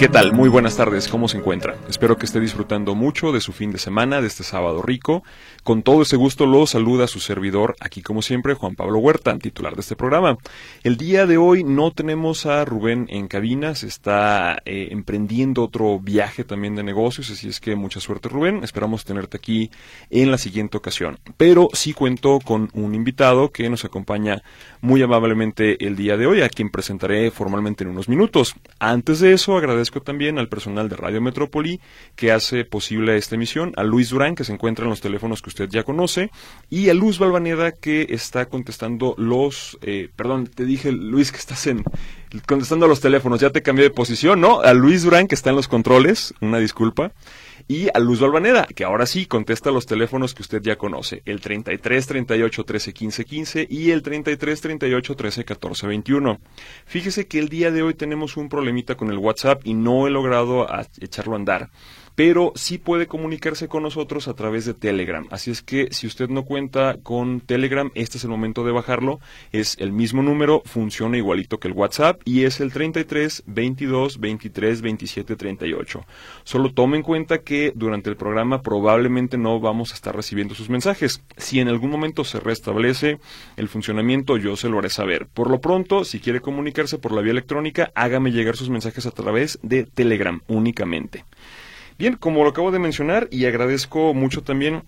¿Qué tal? Muy buenas tardes, ¿cómo se encuentra? Espero que esté disfrutando mucho de su fin de semana, de este sábado rico. Con todo ese gusto lo saluda su servidor, aquí como siempre, Juan Pablo Huerta, titular de este programa. El día de hoy no tenemos a Rubén en cabina, se está eh, emprendiendo otro viaje también de negocios, así es que mucha suerte Rubén, esperamos tenerte aquí en la siguiente ocasión. Pero sí cuento con un invitado que nos acompaña muy amablemente el día de hoy, a quien presentaré formalmente en unos minutos. Antes de eso, agradezco también al personal de Radio Metrópoli que hace posible esta emisión, a Luis Durán que se encuentra en los teléfonos que usted ya conoce y a Luz Balvaneda que está contestando los, eh, perdón, te dije Luis que estás en contestando los teléfonos, ya te cambié de posición, ¿no? A Luis Durán que está en los controles, una disculpa y a Luz Balvaneda, que ahora sí contesta los teléfonos que usted ya conoce, el 33 38 13 15 15 y el 33 38 13 14 21. Fíjese que el día de hoy tenemos un problemita con el WhatsApp y no he logrado echarlo a andar pero sí puede comunicarse con nosotros a través de Telegram. Así es que si usted no cuenta con Telegram, este es el momento de bajarlo. Es el mismo número, funciona igualito que el WhatsApp y es el 33 22 23 27 38. Solo tome en cuenta que durante el programa probablemente no vamos a estar recibiendo sus mensajes. Si en algún momento se restablece el funcionamiento, yo se lo haré saber. Por lo pronto, si quiere comunicarse por la vía electrónica, hágame llegar sus mensajes a través de Telegram únicamente. Bien, como lo acabo de mencionar, y agradezco mucho también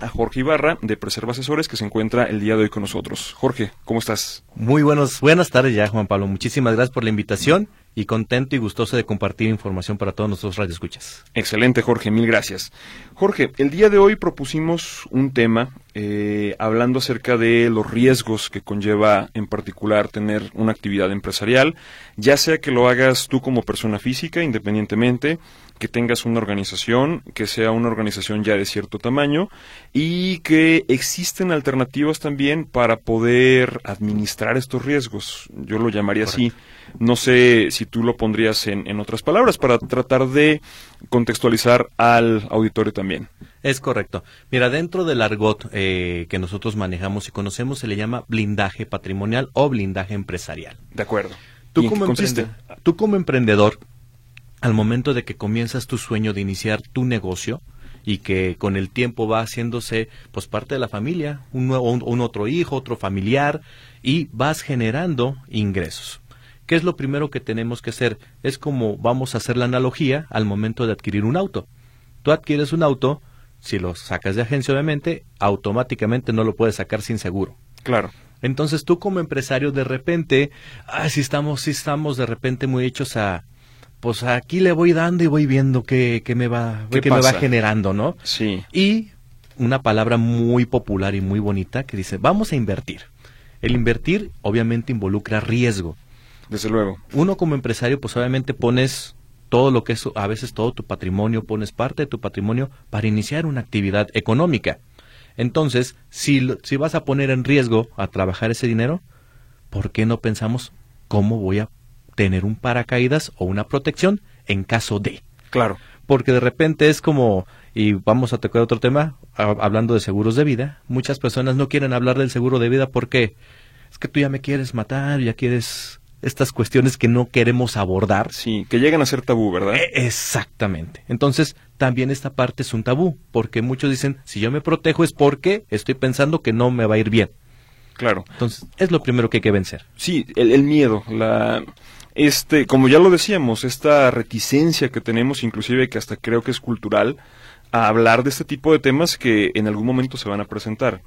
a Jorge Ibarra de Preserva Asesores que se encuentra el día de hoy con nosotros. Jorge, ¿cómo estás? Muy buenos, buenas tardes ya, Juan Pablo. Muchísimas gracias por la invitación y contento y gustoso de compartir información para todos nuestros radioescuchas. Excelente, Jorge, mil gracias. Jorge, el día de hoy propusimos un tema eh, hablando acerca de los riesgos que conlleva en particular tener una actividad empresarial, ya sea que lo hagas tú como persona física, independientemente, que tengas una organización, que sea una organización ya de cierto tamaño y que existen alternativas también para poder administrar estos riesgos. Yo lo llamaría así. No sé si tú lo pondrías en, en otras palabras para tratar de contextualizar al auditorio también. Es correcto. Mira, dentro del argot eh, que nosotros manejamos y conocemos se le llama blindaje patrimonial o blindaje empresarial. De acuerdo. Tú, como, tú como emprendedor al momento de que comienzas tu sueño de iniciar tu negocio y que con el tiempo va haciéndose pues parte de la familia, un, nuevo, un, otro hijo, otro familiar y vas generando ingresos. ¿Qué es lo primero que tenemos que hacer? Es como vamos a hacer la analogía al momento de adquirir un auto. Tú adquieres un auto, si lo sacas de agencia obviamente, automáticamente no lo puedes sacar sin seguro. Claro. Entonces tú como empresario de repente, ah, si estamos, si estamos de repente muy hechos a, pues aquí le voy dando y voy viendo qué, me va, qué, me va generando, ¿no? Sí. Y una palabra muy popular y muy bonita que dice, vamos a invertir. El invertir obviamente involucra riesgo. Desde luego. Uno como empresario, pues obviamente pones todo lo que es, a veces todo tu patrimonio, pones parte de tu patrimonio para iniciar una actividad económica. Entonces, si, si vas a poner en riesgo a trabajar ese dinero, ¿por qué no pensamos cómo voy a tener un paracaídas o una protección en caso de. Claro. Porque de repente es como, y vamos a tocar otro tema, hablando de seguros de vida, muchas personas no quieren hablar del seguro de vida porque es que tú ya me quieres matar, ya quieres estas cuestiones que no queremos abordar. Sí, que llegan a ser tabú, ¿verdad? E, exactamente. Entonces, también esta parte es un tabú, porque muchos dicen, si yo me protejo es porque estoy pensando que no me va a ir bien. Claro. Entonces, es lo primero que hay que vencer. Sí, el miedo, la este, como ya lo decíamos, esta reticencia que tenemos, inclusive que hasta creo que es cultural, a hablar de este tipo de temas que en algún momento se van a presentar.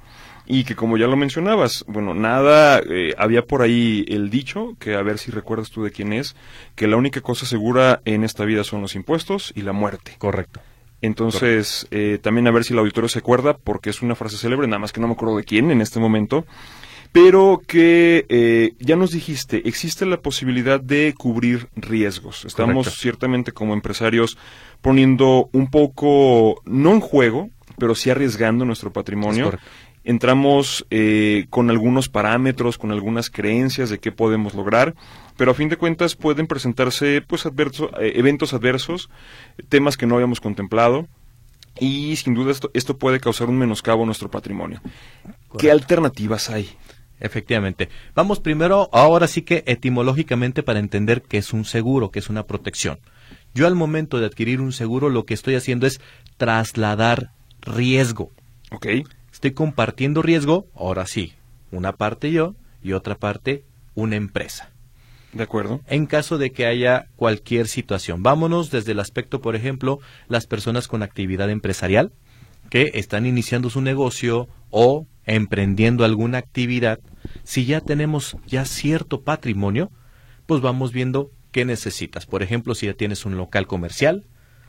Y que como ya lo mencionabas, bueno, nada, eh, había por ahí el dicho, que a ver si recuerdas tú de quién es, que la única cosa segura en esta vida son los impuestos y la muerte. Correcto. Entonces, eh, también a ver si el auditorio se acuerda, porque es una frase célebre, nada más que no me acuerdo de quién en este momento, pero que eh, ya nos dijiste, existe la posibilidad de cubrir riesgos. Estamos ciertamente como empresarios poniendo un poco, no en juego, pero sí arriesgando nuestro patrimonio. Entramos eh, con algunos parámetros, con algunas creencias de qué podemos lograr, pero a fin de cuentas pueden presentarse pues adverso, eh, eventos adversos, temas que no habíamos contemplado, y sin duda esto, esto puede causar un menoscabo a nuestro patrimonio. ¿Qué alternativas hay? Efectivamente. Vamos primero, ahora sí que etimológicamente para entender qué es un seguro, qué es una protección. Yo al momento de adquirir un seguro lo que estoy haciendo es trasladar riesgo. Ok. Estoy compartiendo riesgo, ahora sí, una parte yo y otra parte una empresa. De acuerdo. En caso de que haya cualquier situación. Vámonos desde el aspecto, por ejemplo, las personas con actividad empresarial que están iniciando su negocio o emprendiendo alguna actividad, si ya tenemos ya cierto patrimonio, pues vamos viendo qué necesitas. Por ejemplo, si ya tienes un local comercial,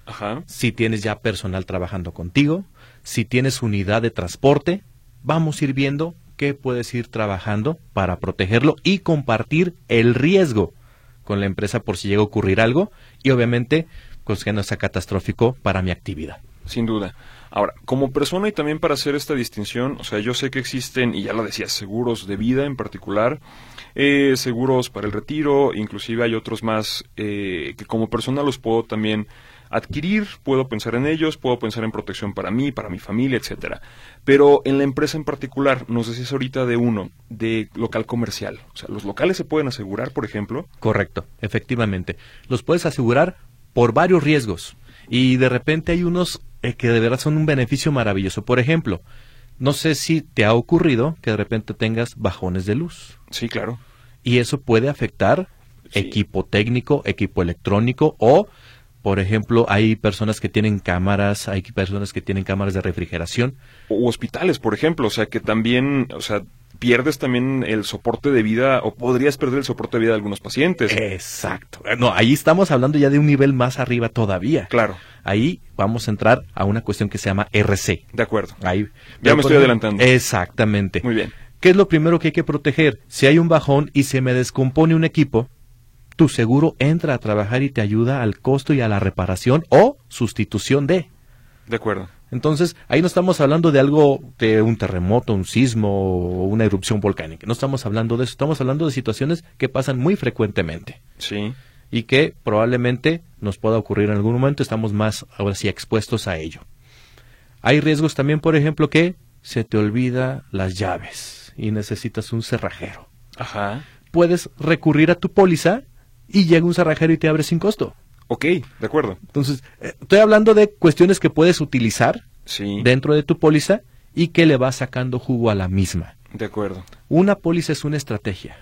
Ajá. si tienes ya personal trabajando contigo, si tienes unidad de transporte, vamos a ir viendo qué puedes ir trabajando para protegerlo y compartir el riesgo con la empresa por si llega a ocurrir algo y obviamente pues que no sea catastrófico para mi actividad. Sin duda. Ahora, como persona y también para hacer esta distinción, o sea, yo sé que existen, y ya lo decía, seguros de vida en particular, eh, seguros para el retiro, inclusive hay otros más eh, que como persona los puedo también adquirir, puedo pensar en ellos, puedo pensar en protección para mí, para mi familia, etcétera. Pero en la empresa en particular, nos decías ahorita de uno, de local comercial. O sea, los locales se pueden asegurar, por ejemplo. Correcto, efectivamente. Los puedes asegurar por varios riesgos. Y de repente hay unos eh, que de verdad son un beneficio maravilloso. Por ejemplo, no sé si te ha ocurrido que de repente tengas bajones de luz. Sí, claro. Y eso puede afectar Sí. equipo técnico, equipo electrónico o, por ejemplo, hay personas que tienen cámaras, hay personas que tienen cámaras de refrigeración. O hospitales, por ejemplo, o sea, que también, o sea, pierdes también el soporte de vida o podrías perder el soporte de vida de algunos pacientes. Exacto. No, ahí estamos hablando ya de un nivel más arriba todavía. Claro, Ahí vamos a entrar a una cuestión que se llama RC. de acuerdo. Ahí. Ya me estoy adelantando. Exactamente. Muy bien. ¿Qué es lo primero que hay que proteger? Si hay un bajón y se me descompone un equipo, tu seguro entra a trabajar y te ayuda al costo y a la reparación o sustitución de. De acuerdo. Entonces, ahí no estamos hablando de algo de un terremoto, un sismo o una erupción volcánica. No estamos hablando de eso. Estamos hablando de situaciones que pasan muy frecuentemente Sí. y que probablemente nos pueda ocurrir en algún momento. Estamos más ahora sí expuestos a ello. Hay riesgos también, por ejemplo, que se te olvida las llaves y necesitas un cerrajero. Ajá. Puedes recurrir a tu póliza y llega un cerrajero y te abre sin costo. Ok, de acuerdo. Entonces, eh, estoy hablando de cuestiones que puedes utilizar Sí. dentro de tu póliza y que le vas sacando jugo a la misma. De acuerdo. Una póliza es una estrategia.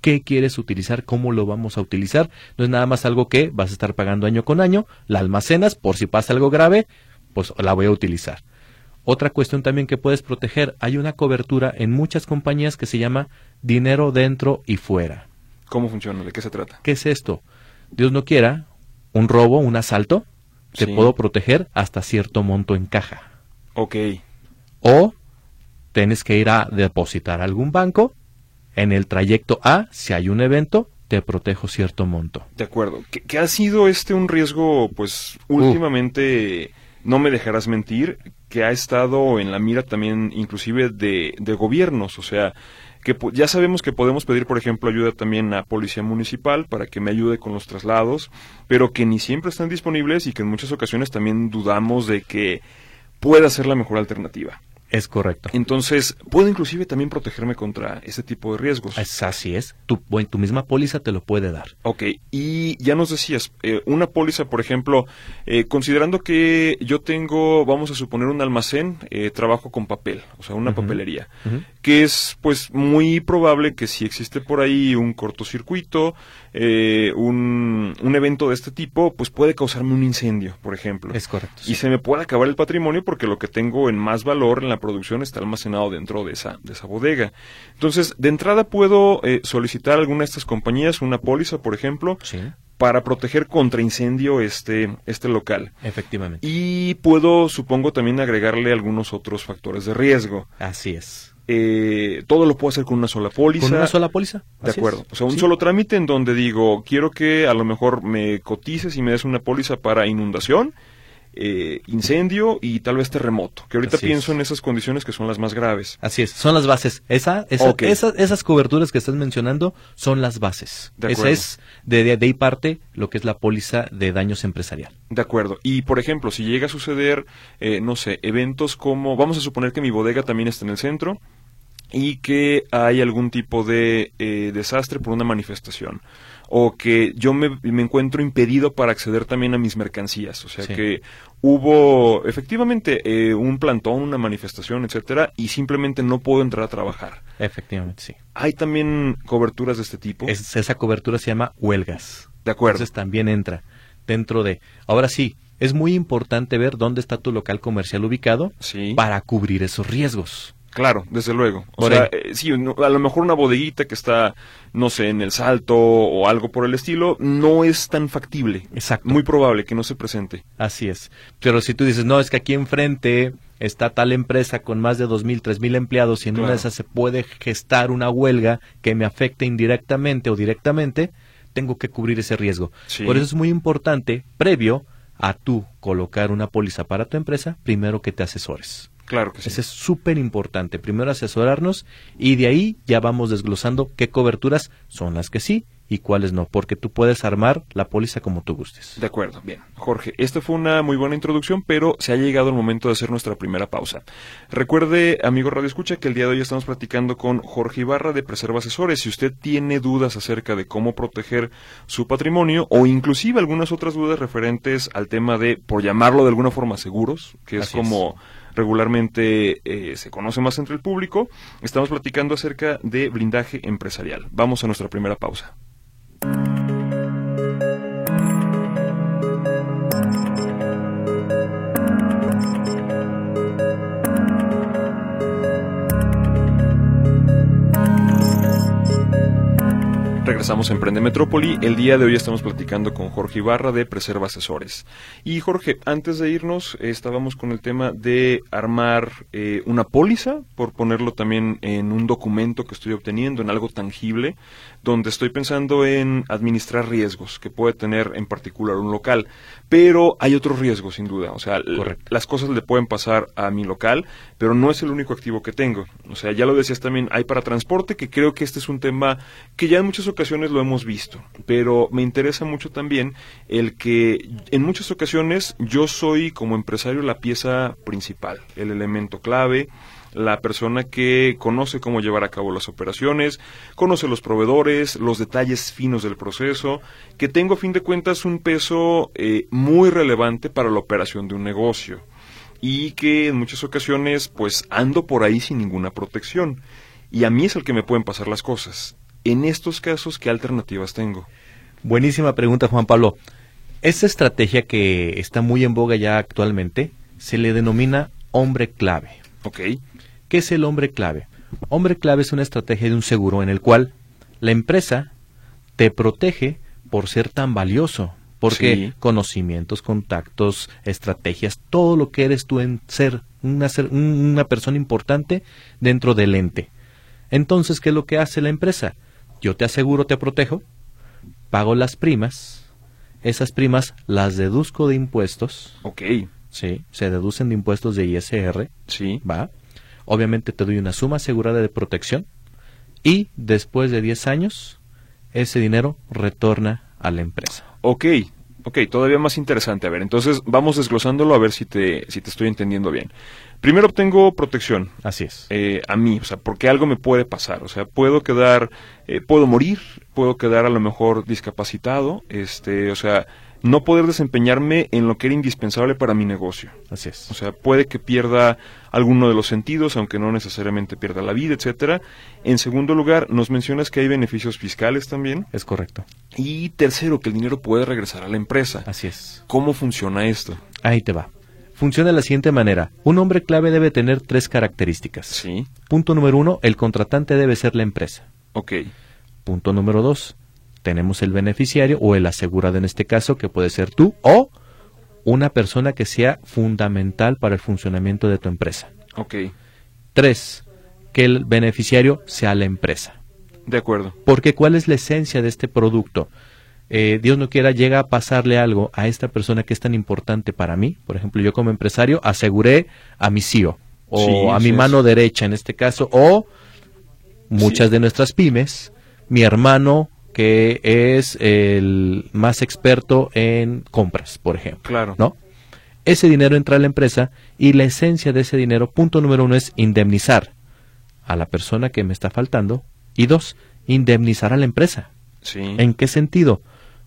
¿Qué quieres utilizar? ¿Cómo lo vamos a utilizar? No es nada más algo que vas a estar pagando año con año, la almacenas por si pasa algo grave, pues la voy a utilizar. Otra cuestión también que puedes proteger, hay una cobertura en muchas compañías que se llama dinero dentro y fuera. ¿Cómo funciona? ¿De qué se trata? ¿Qué es esto? Dios no quiera, un robo, un asalto, te Sí. puedo proteger hasta cierto monto en caja. Ok. O tienes que ir a depositar a algún banco. En el trayecto A, si hay un evento, te protejo cierto monto. De acuerdo. Que, que ha sido este un riesgo, pues, últimamente, no me dejarás mentir, que ha estado en la mira también, inclusive, de, de gobiernos. O sea, que ya sabemos que podemos pedir, por ejemplo, ayuda también a Policía Municipal para que me ayude con los traslados, pero que ni siempre están disponibles y que en muchas ocasiones también dudamos de que pueda ser la mejor alternativa. Es correcto. Entonces, puedo inclusive también protegerme contra ese tipo de riesgos. Es así es. Tu, bueno, tu misma póliza te lo puede dar. Ok, y ya nos decías, eh, una póliza, por ejemplo, eh, considerando que yo tengo, vamos a suponer, un almacén, eh, trabajo con papel, o sea, una papelería. Que es pues muy probable que si existe por ahí un cortocircuito, eh, un, un evento de este tipo, pues puede causarme un incendio, por ejemplo. Es correcto. Y se me puede acabar el patrimonio porque lo que tengo en más valor en la producción está almacenado dentro de esa, de esa bodega. Entonces, de entrada puedo eh, solicitar a alguna de estas compañías una póliza, por ejemplo, Sí, para proteger contra incendio este, este local. efectivamente. Y puedo, supongo, también agregarle algunos otros factores de riesgo. Así es. Eh, todo lo puedo hacer con una sola póliza. ¿Con una sola póliza? De Así acuerdo. es. O sea, un Sí. solo trámite en donde digo, quiero que a lo mejor me cotices y me des una póliza para inundación eh, incendio y tal vez terremoto, que ahorita Así pienso es. en esas condiciones que son las más graves. Así es, son las bases. Esa, esa- esas, esas coberturas que estás mencionando son las bases. De Esa es de, de, de ahí parte lo que es la póliza de daños empresarial. De acuerdo. Y por ejemplo, si llega a suceder, eh, no sé, eventos como, vamos a suponer que mi bodega también está en el centro y que hay algún tipo de eh, desastre por una manifestación o que yo me, me encuentro impedido para acceder también a mis mercancías, o sea Sí. que hubo efectivamente eh, un plantón, una manifestación, etcétera, y simplemente no puedo entrar a trabajar. Efectivamente, sí. Hay también coberturas de este tipo. Es- esa cobertura se llama huelgas. de acuerdo. Entonces también entra dentro de... Ahora sí, es muy importante ver dónde está tu local comercial ubicado Sí. para cubrir esos riesgos. Claro, desde luego. O sea, eh, sí, no- a lo mejor una bodeguita que está, no sé, en el salto o algo por el estilo, no es tan factible. Exacto. Muy probable que no se presente. Así es. Pero si tú dices, no, es que aquí enfrente está tal empresa con más de dos mil, tres mil empleados y en una de esas se puede gestar una huelga que me afecte indirectamente o directamente, tengo que cubrir ese riesgo. Sí. Por eso es muy importante, previo a tú colocar una póliza para tu empresa, primero que te asesores. Claro que sí. Eso es súper importante. Primero asesorarnos y de ahí ya vamos desglosando qué coberturas son las que sí y cuáles no, porque tú puedes armar la póliza como tú gustes. De acuerdo, bien. Jorge, esta fue una muy buena introducción, pero se ha llegado el momento de hacer nuestra primera pausa. Recuerde, amigo Radio Escucha, que el día de hoy estamos platicando con Jorge Ibarra de Preserva Asesores. Si usted tiene dudas acerca de cómo proteger su patrimonio o inclusive algunas otras dudas referentes al tema de, por llamarlo de alguna forma, seguros, que es Así es. Regularmente eh, se conoce más entre el público, estamos platicando acerca de blindaje empresarial. Vamos a nuestra primera pausa. Regresamos a Emprende Metrópoli. El día de hoy estamos platicando con Jorge Ibarra de Preserva Asesores. Y Jorge, antes de irnos, estábamos con el tema de armar eh, una póliza, por ponerlo también en un documento que estoy obteniendo, en algo tangible, donde estoy pensando en administrar riesgos que puede tener en particular un local. Pero hay otros riesgos, sin duda. O sea, Correcto. las cosas le pueden pasar a mi local, pero no es el único activo que tengo. O sea, ya lo decías también, hay para transporte, que creo que este es un tema que ya en muchas ocasiones lo hemos visto, pero me interesa mucho también el que en muchas ocasiones yo soy como empresario la pieza principal, el elemento clave, la persona que conoce cómo llevar a cabo las operaciones, conoce los proveedores, los detalles finos del proceso, que tengo a fin de cuentas un peso eh, muy relevante para la operación de un negocio y que en muchas ocasiones pues ando por ahí sin ninguna protección y a mí es el que me pueden pasar las cosas. En estos casos, ¿qué alternativas tengo? Buenísima pregunta, Juan Pablo. Esa estrategia que está muy en boga ya actualmente se le denomina hombre clave. Ok, ¿Qué es el hombre clave? Hombre clave es una estrategia de un seguro en el cual la empresa te protege por ser tan valioso, porque Sí. conocimientos, contactos, estrategias, todo lo que eres tú en ser una, ser- un- una persona importante dentro del ente. Entonces, ¿qué es lo que hace la empresa? Yo te aseguro, te protejo, pago las primas, esas primas las deduzco de impuestos, ok, sí, se deducen de impuestos de ISR, sí, ¿va? Obviamente te doy una suma asegurada de protección y después de 10 años ese dinero retorna a la empresa. ok, ok, todavía más interesante. A ver, entonces vamos desglosándolo a ver si te, si te estoy entendiendo bien. Primero obtengo protección, Así es. eh, a mí, o sea, porque algo me puede pasar, o sea, puedo quedar, eh, puedo morir, puedo quedar a lo mejor discapacitado, este, o sea, no poder desempeñarme en lo que era indispensable para mi negocio. Así es. O sea, puede que pierda alguno de los sentidos, aunque no necesariamente pierda la vida, etcétera. En segundo lugar, nos mencionas que hay beneficios fiscales también. es correcto. Y tercero, que el dinero puede regresar a la empresa. Así es. ¿Cómo funciona esto? Ahí te va. Funciona de la siguiente manera. Un hombre clave debe tener tres características. Sí, Punto número uno, el contratante debe ser la empresa. ok, Punto número dos, tenemos el beneficiario o el asegurado en este caso, que puede ser tú o una persona que sea fundamental para el funcionamiento de tu empresa. ok, Tres, que el beneficiario sea la empresa. de acuerdo. Porque ¿cuál es la esencia de este producto? eh, Dios no quiera, llega a pasarle algo a esta persona que es tan importante para mí. Por ejemplo, yo como empresario aseguré a mi CEO o Sí, a mi es. mano derecha en este caso, o muchas Sí. de nuestras pymes, mi hermano que es el más experto en compras, por ejemplo. Claro. ¿no? Ese dinero entra a la empresa y la esencia de ese dinero, punto número uno, es indemnizar a la persona que me está faltando y dos, indemnizar a la empresa. Sí. ¿En qué sentido?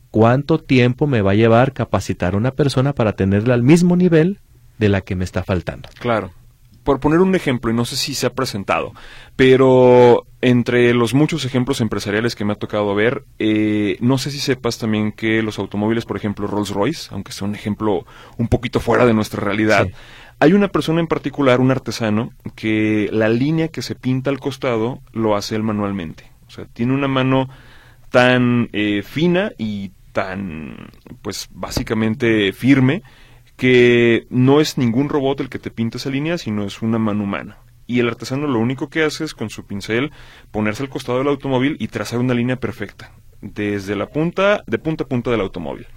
¿Cuánto tiempo me va a llevar capacitar a una persona para tenerla al mismo nivel de la que me está faltando? Claro. Por poner un ejemplo, y no sé si se ha presentado, pero entre los muchos ejemplos empresariales que me ha tocado ver, eh, no sé si sepas también que los automóviles, por ejemplo, Rolls Royce, aunque sea un ejemplo un poquito fuera de nuestra realidad, Sí. hay una persona en particular, un artesano, que la línea que se pinta al costado lo hace él manualmente. O sea, tiene una mano tan eh, fina y tan, pues básicamente firme, que no es ningún robot el que te pinta esa línea, sino es una mano humana. Y el artesano lo único que hace es con su pincel ponerse al costado del automóvil y trazar una línea perfecta, desde la punta, de punta a punta del automóvil.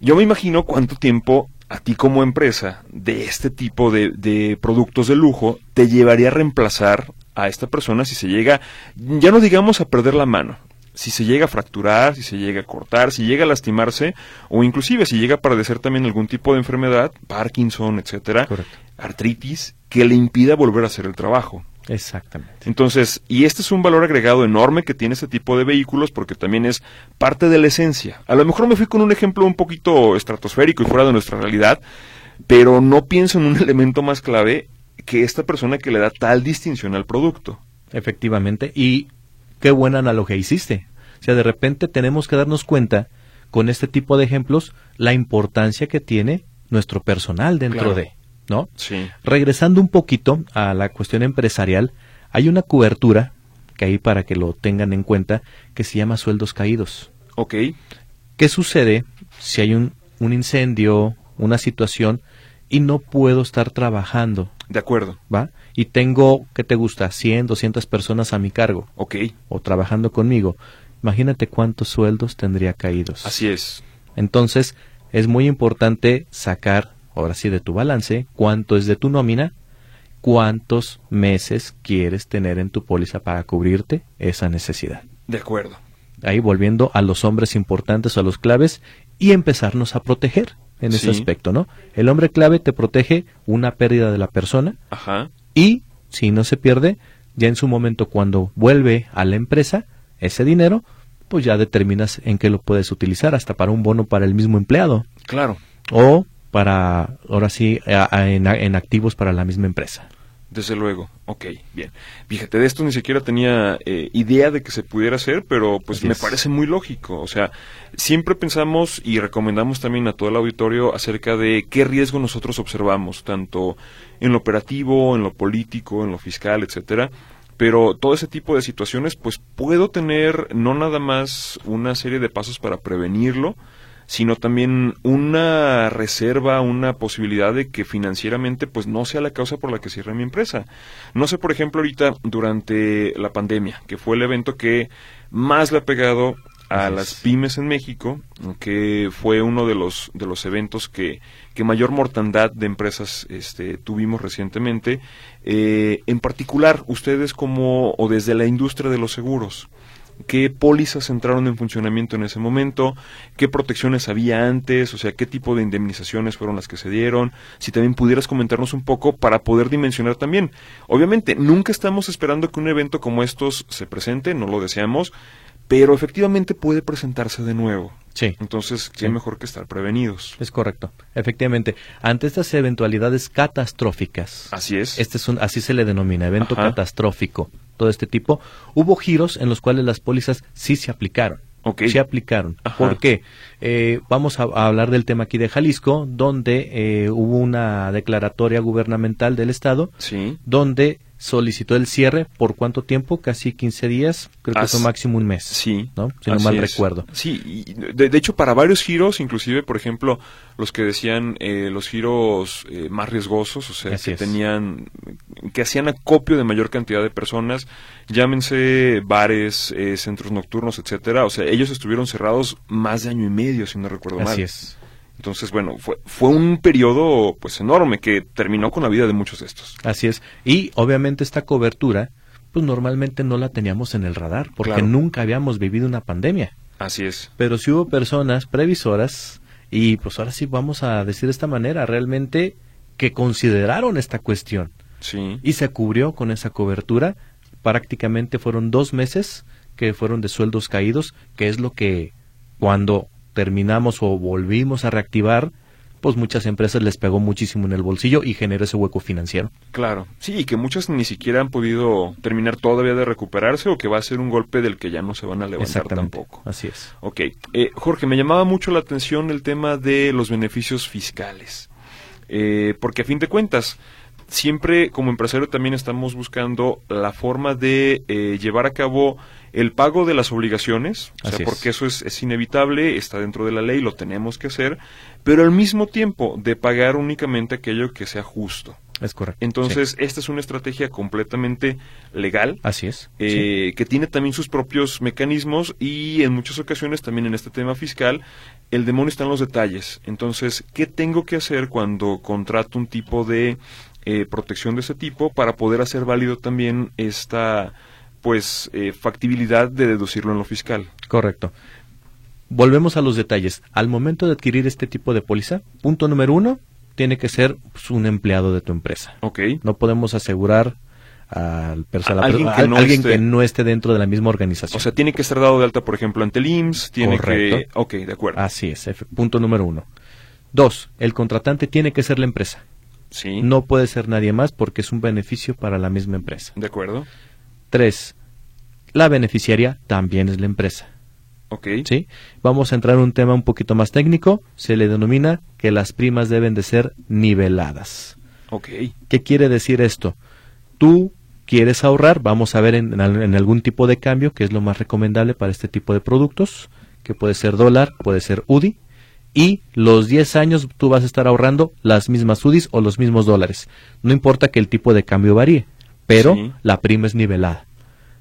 Yo me imagino cuánto tiempo a ti como empresa de este tipo de, de productos de lujo te llevaría a reemplazar a esta persona si se llega, ya no digamos a perder la mano, si se llega a fracturar, si se llega a cortar, si llega a lastimarse o inclusive si llega a padecer también algún tipo de enfermedad, Parkinson, etcétera, Correcto. artritis, que le impida volver a hacer el trabajo. Exactamente. Entonces, y este es un valor agregado enorme que tiene este tipo de vehículos porque también es parte de la esencia. A lo mejor me fui con un ejemplo un poquito estratosférico y fuera de nuestra realidad, pero no pienso en un elemento más clave que esta persona que le da tal distinción al producto. Efectivamente. Y qué buena analogía hiciste. O sea, de repente tenemos que darnos cuenta con este tipo de ejemplos la importancia que tiene nuestro personal dentro Claro. de, ¿no? Sí. Regresando un poquito a la cuestión empresarial, hay una cobertura que ahí para que lo tengan en cuenta que se llama sueldos caídos. Ok. ¿Qué sucede si hay un, un incendio, una situación y no puedo estar trabajando, De acuerdo. ¿va? Y tengo, ¿qué te gusta? 100, 200 personas a mi cargo Ok. o trabajando conmigo. Imagínate cuántos sueldos tendría caídos. Así es. Entonces, es muy importante sacar, ahora sí, de tu balance, cuánto es de tu nómina, cuántos meses quieres tener en tu póliza para cubrirte esa necesidad. De acuerdo. Ahí volviendo a los hombres importantes a los claves y empezarnos a proteger en ese aspecto, ¿no? El hombre clave te protege una pérdida de la persona Ajá. Y si no se pierde, ya en su momento cuando vuelve a la empresa ese dinero, pues ya determinas en qué lo puedes utilizar, hasta para un bono para el mismo empleado Claro. o para, ahora sí, en, en activos para la misma empresa. Desde luego, ok, bien. Fíjate, de esto ni siquiera tenía eh, idea de que se pudiera hacer, pero pues Así me es. parece muy lógico. O sea, siempre pensamos y recomendamos también a todo el auditorio acerca de qué riesgo nosotros observamos, tanto en lo operativo, en lo político, en lo fiscal, etcétera. Pero todo ese tipo de situaciones, pues puedo tener no nada más una serie de pasos para prevenirlo, sino también una reserva, una posibilidad de que financieramente pues no sea la causa por la que cierre mi empresa. No sé, por ejemplo, ahorita durante la pandemia, que fue el evento que más le ha pegado a las es. pymes en México, que fue uno de los de los eventos que, que mayor mortandad de empresas este, tuvimos recientemente. Eh, en particular, ustedes como o desde la industria de los seguros, qué pólizas entraron en funcionamiento en ese momento, qué protecciones había antes, o sea, qué tipo de indemnizaciones fueron las que se dieron, si también pudieras comentarnos un poco para poder dimensionar también. Obviamente, nunca estamos esperando que un evento como estos se presente, no lo deseamos, pero efectivamente puede presentarse de nuevo. Sí. Entonces, qué Sí. mejor que estar prevenidos. Es correcto. Efectivamente, ante estas eventualidades catastróficas, Así es. este es un, así se le denomina, evento Ajá. catastrófico, todo este tipo, hubo giros en los cuales las pólizas sí se aplicaron. Ok. Se aplicaron. Ajá. ¿Por qué? Eh, vamos a, a hablar del tema aquí de Jalisco, donde eh, hubo una declaratoria gubernamental del Estado, Sí. donde solicitó el cierre por cuánto tiempo, casi 15 días, creo que As- fue máximo un mes. Sí. ¿no? Si no mal es. recuerdo. Sí, y de, de hecho para varios giros, inclusive, por ejemplo, los que decían eh, los giros eh, más riesgosos, o sea, Así que es. tenían, que hacían acopio de mayor cantidad de personas, llámense bares, eh, centros nocturnos, etcétera, o sea, ellos estuvieron cerrados más de año y medio, si no recuerdo mal. Así es. Entonces, bueno, fue, fue un periodo pues enorme que terminó con la vida de muchos de estos. Así es. Y obviamente esta cobertura, pues normalmente no la teníamos en el radar, porque Claro. nunca habíamos vivido una pandemia. Así es. Pero sí hubo personas previsoras, y pues ahora sí vamos a decir de esta manera, realmente que consideraron esta cuestión. Sí. Y se cubrió con esa cobertura. Prácticamente fueron dos meses que fueron de sueldos caídos, que es lo que cuando terminamos o volvimos a reactivar, pues muchas empresas les pegó muchísimo en el bolsillo y generó ese hueco financiero. Claro, sí, y que muchas ni siquiera han podido terminar todavía de recuperarse o que va a ser un golpe del que ya no se van a levantar tampoco. Así es. Ok, eh, Jorge, me llamaba mucho la atención el tema de los beneficios fiscales, Eh, porque a fin de cuentas, siempre como empresario también estamos buscando la forma de eh, llevar a cabo el pago de las obligaciones, o sea, es. porque eso es, es inevitable, está dentro de la ley, lo tenemos que hacer, pero al mismo tiempo de pagar únicamente aquello que sea justo. Es correcto. Entonces, Sí. esta es una estrategia completamente legal, Así es. Sí. eh, que tiene también sus propios mecanismos y en muchas ocasiones también en este tema fiscal, el demonio está en los detalles. Entonces, ¿qué tengo que hacer cuando contrato un tipo de eh, protección de ese tipo para poder hacer válido también esta pues eh, factibilidad de deducirlo en lo fiscal? Correcto. Volvemos a los detalles. Al momento de adquirir este tipo de póliza, punto número uno, tiene que ser pues, un empleado de tu empresa. Ok, No podemos asegurar al persona, A- alguien que no alguien esté- que no esté dentro de la misma organización. o sea, tiene que estar dado de alta, por ejemplo, ante el IMSS, tiene Correcto. que... Ok, de acuerdo. Así es, punto número uno. Dos, el contratante tiene que ser la empresa. Sí, No puede ser nadie más porque es un beneficio para la misma empresa. de acuerdo. Tres, la beneficiaria también es la empresa. Ok, ¿sí? Vamos a entrar en un tema un poquito más técnico. Se le denomina que las primas deben de ser niveladas. ok, ¿Qué quiere decir esto? Tú quieres ahorrar, vamos a ver en, en en algún tipo de cambio, que es lo más recomendable para este tipo de productos, que puede ser dólar, puede ser UDI, y los 10 años tú vas a estar ahorrando las mismas UDIs o los mismos dólares. No importa que el tipo de cambio varíe, pero Sí. la prima es nivelada.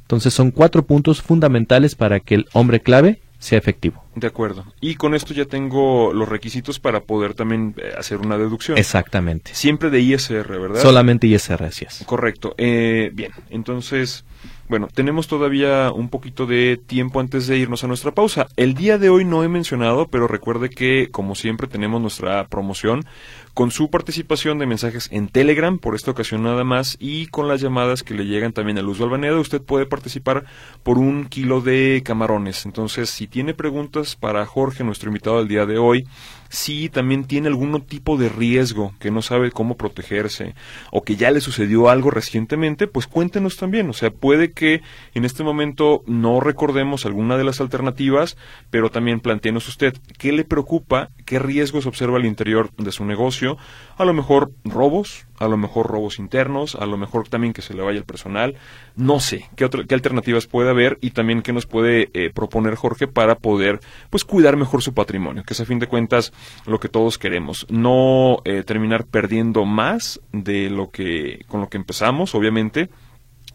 Entonces son cuatro puntos fundamentales para que el hombre clave sea efectivo. De acuerdo. Y con esto ya tengo los requisitos para poder también eh, hacer una deducción. Exactamente. Siempre de ISR, ¿verdad? Solamente ISR, así es. Correcto. Eh, bien, entonces, bueno, tenemos todavía un poquito de tiempo antes de irnos a nuestra pausa. El día de hoy no he mencionado, pero recuerde que, como siempre, tenemos nuestra promoción con su participación de mensajes en Telegram, por esta ocasión nada más, y con las llamadas que le llegan también a Luz Balvaneda, usted puede participar por un kilo de camarones. Entonces, si tiene preguntas para Jorge, nuestro invitado del día de hoy, si también tiene algún tipo de riesgo que no sabe cómo protegerse o que ya le sucedió algo recientemente, pues cuéntenos también. O sea, puede que en este momento no recordemos alguna de las alternativas, pero también planteemos usted qué le preocupa, qué riesgos observa al interior de su negocio. A lo mejor robos, a lo mejor robos internos, a lo mejor también que se le vaya el personal. No sé qué, otra- qué alternativas puede haber y también qué nos puede eh, proponer Jorge para poder pues cuidar mejor su patrimonio, que es a fin de cuentas lo que todos queremos. No eh, terminar perdiendo más de lo que con lo que empezamos, obviamente,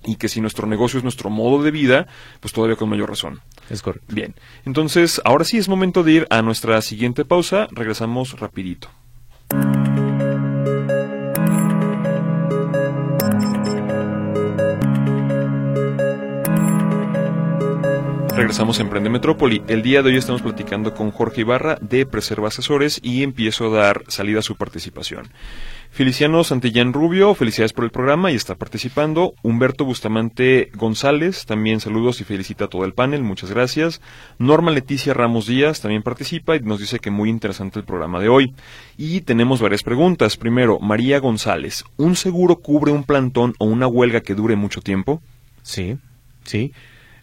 y que si nuestro negocio es nuestro modo de vida, pues todavía con mayor razón. Es correcto. Bien, entonces ahora sí es momento de ir a nuestra siguiente pausa. Regresamos rapidito. Regresamos a Emprende Metrópoli. El día de hoy estamos platicando con Jorge Ibarra de Preserva Asesores y empiezo a dar salida a su participación. Feliciano Santillán Rubio, felicidades por el programa y está participando. Humberto Bustamante González, también saludos y felicita a todo el panel, muchas gracias. Norma Leticia Ramos Díaz también participa y nos dice que muy interesante el programa de hoy. Y tenemos varias preguntas. Primero, María González, ¿un seguro cubre un plantón o una huelga que dure mucho tiempo? Sí, sí.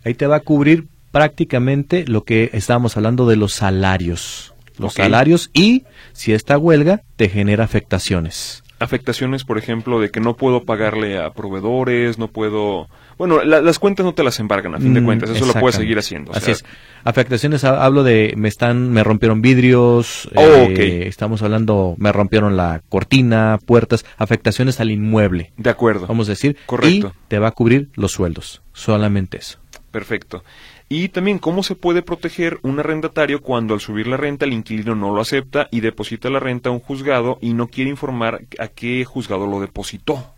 Ahí te va a cubrir prácticamente lo que estábamos hablando de los salarios. Los salarios y si esta huelga te genera afectaciones. afectaciones, por ejemplo, de que no puedo pagarle a proveedores, no puedo... Bueno, las cuentas no te las embargan, a fin de Mm, cuentas, eso lo puedes seguir haciendo. o Así es. Afectaciones, ha- hablo de, me están, me rompieron vidrios, Oh, eh, ok. estamos hablando, me rompieron la cortina, puertas, afectaciones al inmueble, De acuerdo. vamos a decir, Correcto. y te va a cubrir los sueldos, solamente eso. Perfecto. Y también cómo se puede proteger un arrendatario cuando al subir la renta el inquilino no lo acepta y deposita la renta a un juzgado y no quiere informar a qué juzgado lo depositó.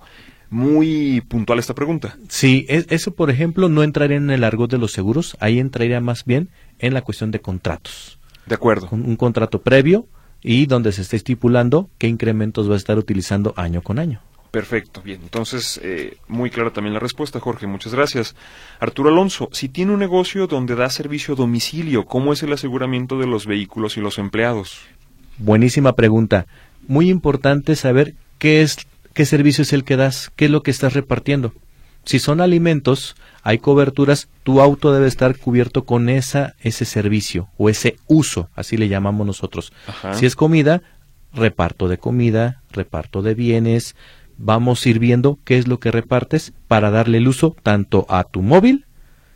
Muy puntual esta pregunta. Sí, es- eso por ejemplo no entraría en el argot de los seguros, ahí entraría más bien en la cuestión de contratos. De acuerdo. Con un contrato previo y donde se esté estipulando qué incrementos va a estar utilizando año con año. Perfecto, bien. Entonces, eh, muy clara también la respuesta, Jorge. Muchas gracias. Arturo Alonso, si tiene un negocio donde da servicio a domicilio, ¿cómo es el aseguramiento de los vehículos y los empleados? Buenísima pregunta. Muy importante saber qué es qué servicio es el que das, qué es lo que estás repartiendo. Si son alimentos, hay coberturas, tu auto debe estar cubierto con esa ese servicio o ese uso, así le llamamos nosotros. Ajá. Si es comida, reparto de comida, reparto de bienes, vamos a ir viendo qué es lo que repartes para darle el uso tanto a tu móvil,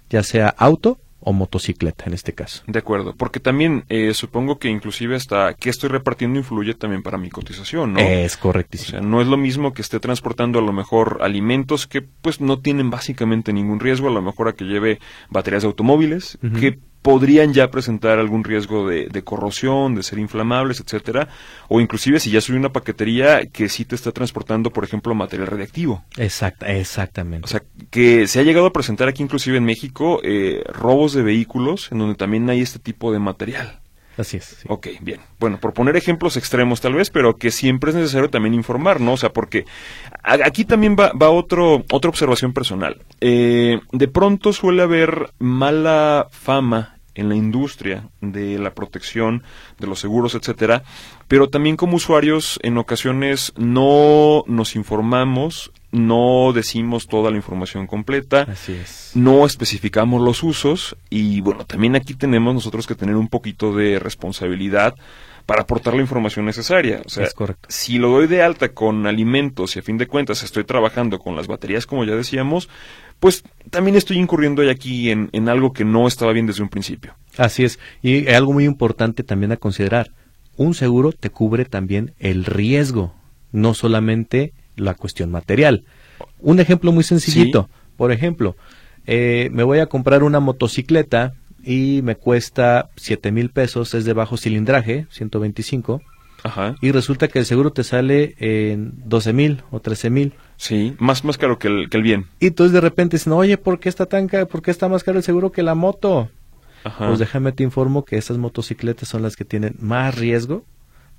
ya sea auto o motocicleta en este caso. De acuerdo, porque también eh, supongo que inclusive hasta qué estoy repartiendo influye también para mi cotización, ¿no? Es O correctísimo. sea, no es lo mismo que esté transportando a lo mejor alimentos que pues no tienen básicamente ningún riesgo, a lo mejor a que lleve baterías de automóviles, que podrían ya presentar algún riesgo de, de corrosión, de ser inflamables, etcétera, o inclusive si ya soy una paquetería que sí te está transportando, por ejemplo, material radiactivo. Exacta, exactamente. O sea, que se ha llegado a presentar aquí inclusive en México eh, robos de vehículos en donde también hay este tipo de material. Así es. sí. Ok, bien. Bueno, por poner ejemplos extremos tal vez, pero que siempre es necesario también informar, ¿no? O sea, porque aquí también va, va otro, otra observación personal. Eh, de pronto suele haber mala fama en la industria de la protección de los seguros, etcétera, pero también como usuarios en ocasiones no nos informamos, no decimos toda la información completa, Así es. no especificamos los usos y bueno, también aquí tenemos nosotros que tener un poquito de responsabilidad para aportar la información necesaria. O sea, Es correcto. si lo doy de alta con alimentos y a fin de cuentas estoy trabajando con las baterías, como ya decíamos, pues también estoy incurriendo aquí en, en algo que no estaba bien desde un principio. Así es. Y algo muy importante también a considerar. Un seguro te cubre también el riesgo, no solamente la cuestión material. Un ejemplo muy sencillito. Por ejemplo, eh, me voy a comprar una motocicleta y me cuesta siete mil pesos, es de bajo cilindraje, 125, Ajá. y resulta que el seguro te sale en 12 mil o 13 mil. Sí, más, más caro que el, que el bien. Y entonces de repente dicen, oye, ¿por qué está tan caro? ¿Por qué está más caro el seguro que la moto? Ajá. Pues déjame te informo que estas motocicletas son las que tienen más riesgo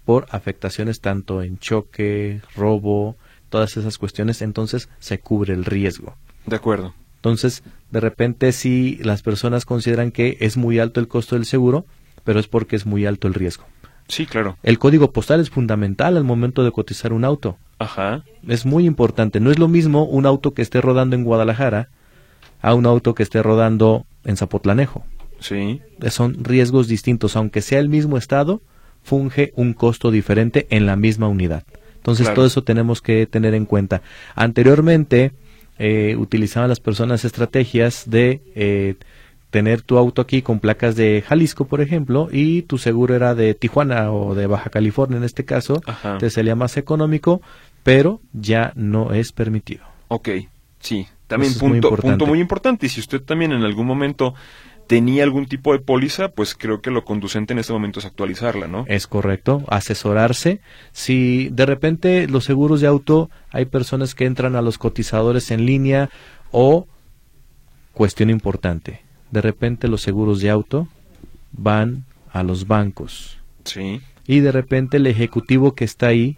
por afectaciones tanto en choque, robo, todas esas cuestiones, entonces se cubre el riesgo. De acuerdo. Entonces, de repente si las personas consideran que es muy alto el costo del seguro, pero es porque es muy alto el riesgo. Sí, claro. El código postal es fundamental al momento de cotizar un auto. Ajá. Es muy importante. No es lo mismo un auto que esté rodando en Guadalajara a un auto que esté rodando en Zapotlanejo. Sí. son riesgos distintos, aunque sea el mismo estado, funge un costo diferente en la misma unidad. Entonces Claro. todo eso tenemos que tener en cuenta. Anteriormente eh, utilizaban las personas estrategias de eh, tener tu auto aquí con placas de Jalisco, por ejemplo, y tu seguro era de Tijuana o de Baja California en este caso, Ajá. te salía más económico, pero ya no es permitido. Ok, sí. También Eso muy punto, importante. punto muy importante. Y si usted también en algún momento tenía algún tipo de póliza, pues creo que lo conducente en este momento es actualizarla, ¿no? Es correcto, asesorarse. Si de repente los seguros de auto hay personas que entran a los cotizadores en línea o cuestión importante, de repente los seguros de auto van a los bancos Sí, y de repente el ejecutivo que está ahí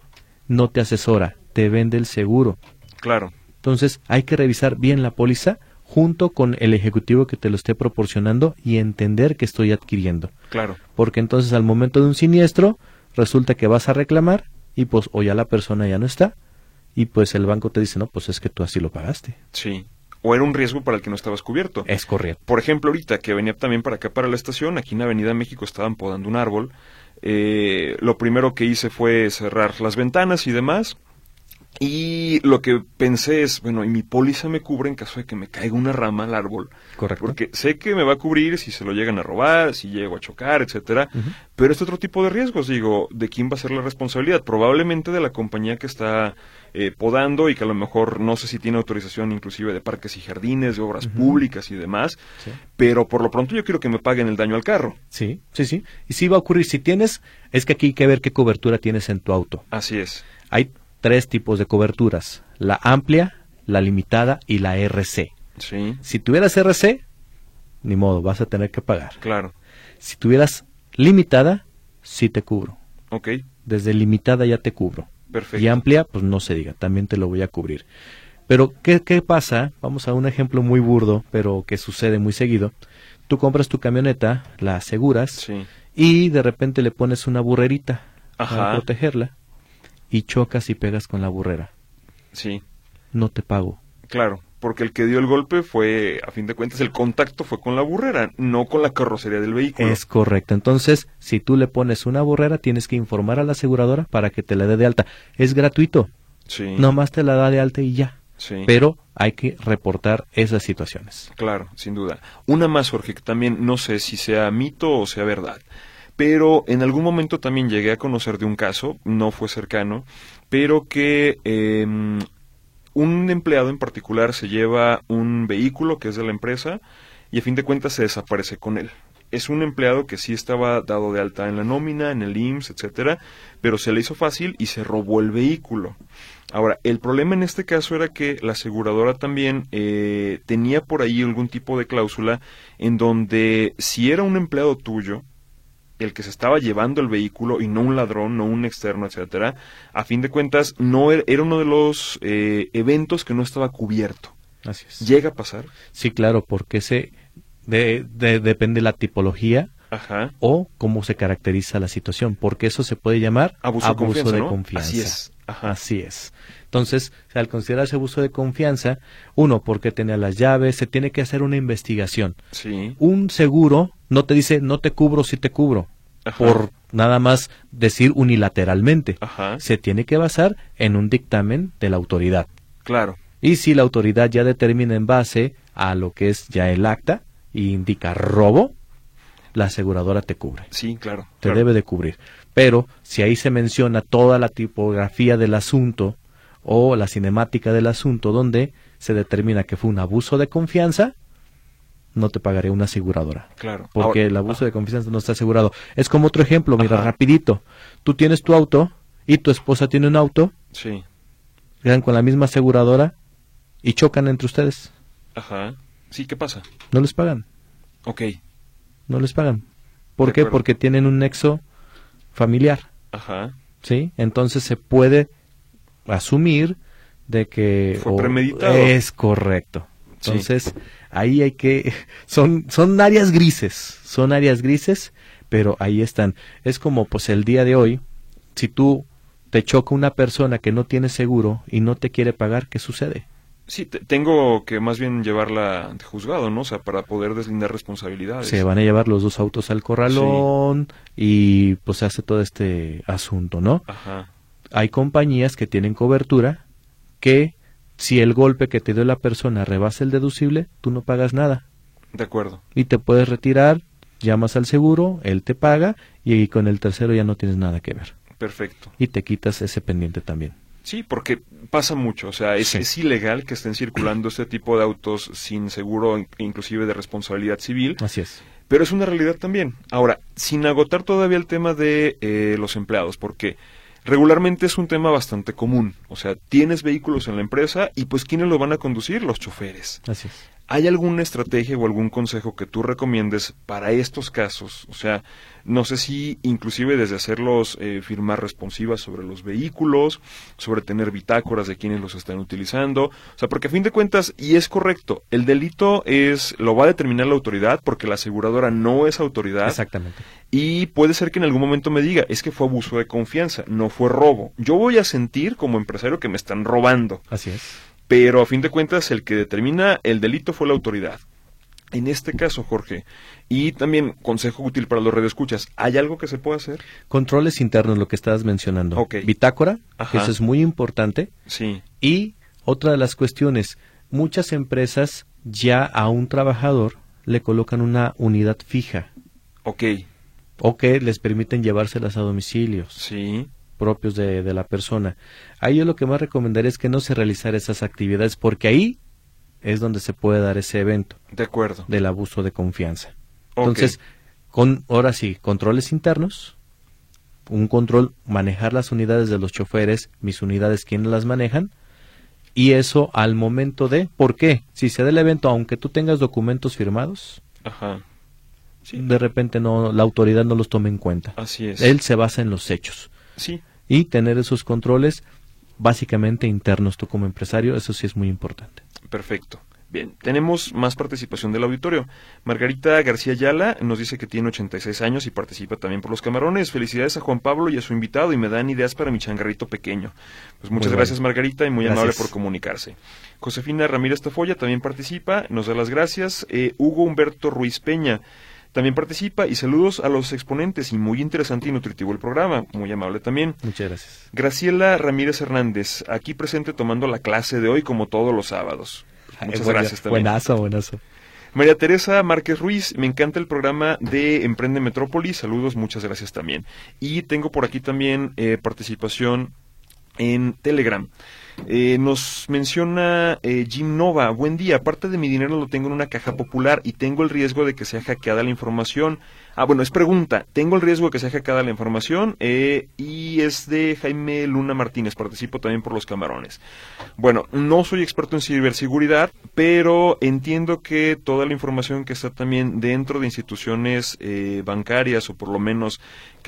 no te asesora, te vende el seguro. claro. Entonces hay que revisar bien la póliza junto con el ejecutivo que te lo esté proporcionando y entender que estoy adquiriendo Claro, porque entonces al momento de un siniestro resulta que vas a reclamar y pues o ya la persona ya no está y pues el banco te dice no pues es que tú así lo pagaste sí. O era un riesgo para el que no estabas cubierto. es correcto Por ejemplo, ahorita que venía también para acá, para la estación, aquí en Avenida México estaban podando un árbol. Eh, lo primero que hice fue cerrar las ventanas y demás. Y lo que pensé es, bueno, y mi póliza me cubre en caso de que me caiga una rama al árbol. Correcto. Porque sé que me va a cubrir si se lo llegan a robar, si llego a chocar, etcétera. Pero es otro tipo de riesgos, digo, ¿de quién va a ser la responsabilidad? Probablemente de la compañía que está eh, podando y que a lo mejor no sé si tiene autorización inclusive de parques y jardines, de obras públicas y demás. Pero por lo pronto yo quiero que me paguen el daño al carro. Sí, sí, sí. Y sí va a ocurrir. Si tienes, es que aquí hay que ver qué cobertura tienes en tu auto. Así es. Hay tres tipos de coberturas, la amplia, la limitada y la RC. Sí, Si tuvieras RC, ni modo, vas a tener que pagar. claro. Si tuvieras limitada, sí te cubro. Ok, Desde limitada ya te cubro. perfecto. Y amplia, pues no se diga, también te lo voy a cubrir. Pero, ¿qué, ¿qué pasa? Vamos a un ejemplo muy burdo, pero que sucede muy seguido. Tú compras tu camioneta, la aseguras Sí, y de repente le pones una burrerita para protegerla y chocas y pegas con la burrera. sí, No te pago. claro. Porque el que dio el golpe fue, a fin de cuentas, el contacto fue con la burrera, no con la carrocería del vehículo. Es correcto. Entonces, si tú le pones una burrera, tienes que informar a la aseguradora para que te la dé de alta. Es gratuito. Sí, Nomás te la da de alta y ya. sí. Pero hay que reportar esas situaciones. Claro, sin duda. Una más, Jorge, que también no sé si sea mito o sea verdad. Pero en algún momento también llegué a conocer de un caso, no fue cercano, pero que eh, un empleado en particular se lleva un vehículo que es de la empresa y a fin de cuentas se desaparece con él. Es un empleado que sí estaba dado de alta en la nómina, en el IMSS, etcétera, pero se le hizo fácil y se robó el vehículo. Ahora, el problema en este caso era que la aseguradora también eh, tenía por ahí algún tipo de cláusula en donde si era un empleado tuyo, el que se estaba llevando el vehículo y no un ladrón, no un externo, etcétera, a fin de cuentas no era, era uno de los eh, eventos que no estaba cubierto. Así es. Llega a pasar. Sí, claro, porque se de, de- depende la tipología Ajá. o cómo se caracteriza la situación, porque eso se puede llamar Abuso de confianza, ¿no? confianza. Así es. Ajá. Así es. Entonces, al considerarse abuso de confianza, uno, porque tenía las llaves, se tiene que hacer una investigación. Sí. Un seguro no te dice no te cubro si te cubro, Ajá. por nada más decir unilateralmente. Ajá. Se tiene que basar en un dictamen de la autoridad. Claro. Y si la autoridad ya determina en base a lo que es ya el acta y indica robo, la aseguradora te cubre, Sí, claro. te claro. debe de cubrir. Pero si ahí se menciona toda la tipografía del asunto o la cinemática del asunto donde se determina que fue un abuso de confianza, no te pagaré una aseguradora. Claro. Porque Ahora- el abuso de confianza no está asegurado. Es como otro ejemplo, mira, Ajá. rapidito. Tú tienes tu auto y tu esposa tiene un auto, Sí. quedan con la misma aseguradora y chocan entre ustedes. Ajá. Sí, ¿qué pasa? No les pagan, Ok. no les pagan. ¿Por De qué? acuerdo. Porque tienen un nexo familiar, Ajá. ¿sí? Entonces se puede asumir de que Fue premeditado. es correcto. Sí. Entonces, ahí hay que son son áreas grises, son áreas grises, pero ahí están. Es como pues el día de hoy, si tú te choca una persona que no tiene seguro y no te quiere pagar, ¿qué sucede? Sí, te- tengo que más bien llevarla ante juzgado, ¿no? O sea, para poder deslindar responsabilidades. Se van a llevar los dos autos al corralón y pues se hace todo este asunto, ¿no? Ajá. Hay compañías que tienen cobertura que si el golpe que te dio la persona rebasa el deducible, tú no pagas nada De acuerdo. y te puedes retirar, llamas al seguro, él te paga y con el tercero ya no tienes nada que ver Perfecto. y te quitas ese pendiente también. Sí, porque pasa mucho, o sea, es, Sí. es ilegal que estén circulando este tipo de autos sin seguro, in- inclusive de responsabilidad civil, Así es. pero es una realidad también. Ahora, sin agotar todavía el tema de eh, los empleados, porque regularmente es un tema bastante común, o sea, tienes vehículos en la empresa y pues ¿quiénes lo van a conducir? Los choferes. Así es. ¿Hay alguna estrategia o algún consejo que tú recomiendes para estos casos? O sea, no sé si inclusive desde hacerlos eh, firmar responsivas sobre los vehículos, sobre tener bitácoras de quienes los están utilizando. O sea, porque a fin de cuentas, y es correcto, el delito es lo va a determinar la autoridad porque la aseguradora no es autoridad. Exactamente. Y puede ser que en algún momento me diga, es que fue abuso de confianza, no fue robo. Yo voy a sentir como empresario que me están robando Así es. Pero a fin de cuentas el que determina el delito fue la autoridad. En este caso, Jorge, y también consejo útil para los radioescuchas, ¿hay algo que se pueda hacer? Controles internos, lo que estabas mencionando. Bitácora, Ajá. eso es muy importante. Sí, Y otra de las cuestiones, muchas empresas ya a un trabajador le colocan una unidad fija ok, o que les permiten llevárselas a domicilios sí, propios de, de la persona. Ahí yo lo que más recomendaría es que no se realizara esas actividades porque ahí es donde se puede dar ese evento de acuerdo. del abuso de confianza. Entonces, con ahora sí, controles internos, un control, manejar las unidades de los choferes, mis unidades, quiénes las manejan, y eso al momento de, ¿por qué? Si se da el evento, aunque tú tengas documentos firmados, Ajá, sí, de repente no, la autoridad no los toma en cuenta. así es. Él se basa en los hechos. Sí, Y tener esos controles básicamente internos tú como empresario, eso sí es muy importante. Perfecto. Bien, tenemos más participación del auditorio. Margarita García Ayala nos dice que tiene 86 años y participa también por los camarones. Felicidades a Juan Pablo y a su invitado y me dan ideas para mi changarrito pequeño. Pues muchas Muy gracias bueno. Margarita y muy Gracias. amable por comunicarse. Josefina Ramírez Tafoya también participa, nos da las gracias. Eh, Hugo Humberto Ruiz Peña también participa y saludos a los exponentes y muy interesante y nutritivo el programa, muy amable también. Muchas gracias. Graciela Ramírez Hernández, aquí presente tomando la clase de hoy como todos los sábados. Muchas Ay, gracias también. Buenazo, buenazo. María Teresa Márquez Ruiz, me encanta el programa de Emprende Metrópoli, saludos, muchas gracias también. Y tengo por aquí también eh, participación en Telegram. Eh, nos menciona eh, Jim Nova, buen día, aparte de mi dinero lo tengo en una caja popular y tengo el riesgo de que sea hackeada la información. Ah, bueno, es pregunta, tengo el riesgo de que sea hackeada la información eh, y es de Jaime Luna Martínez, participo también por los camarones. Bueno, no soy experto en ciberseguridad, pero entiendo que toda la información que está también dentro de instituciones eh, bancarias o por lo menos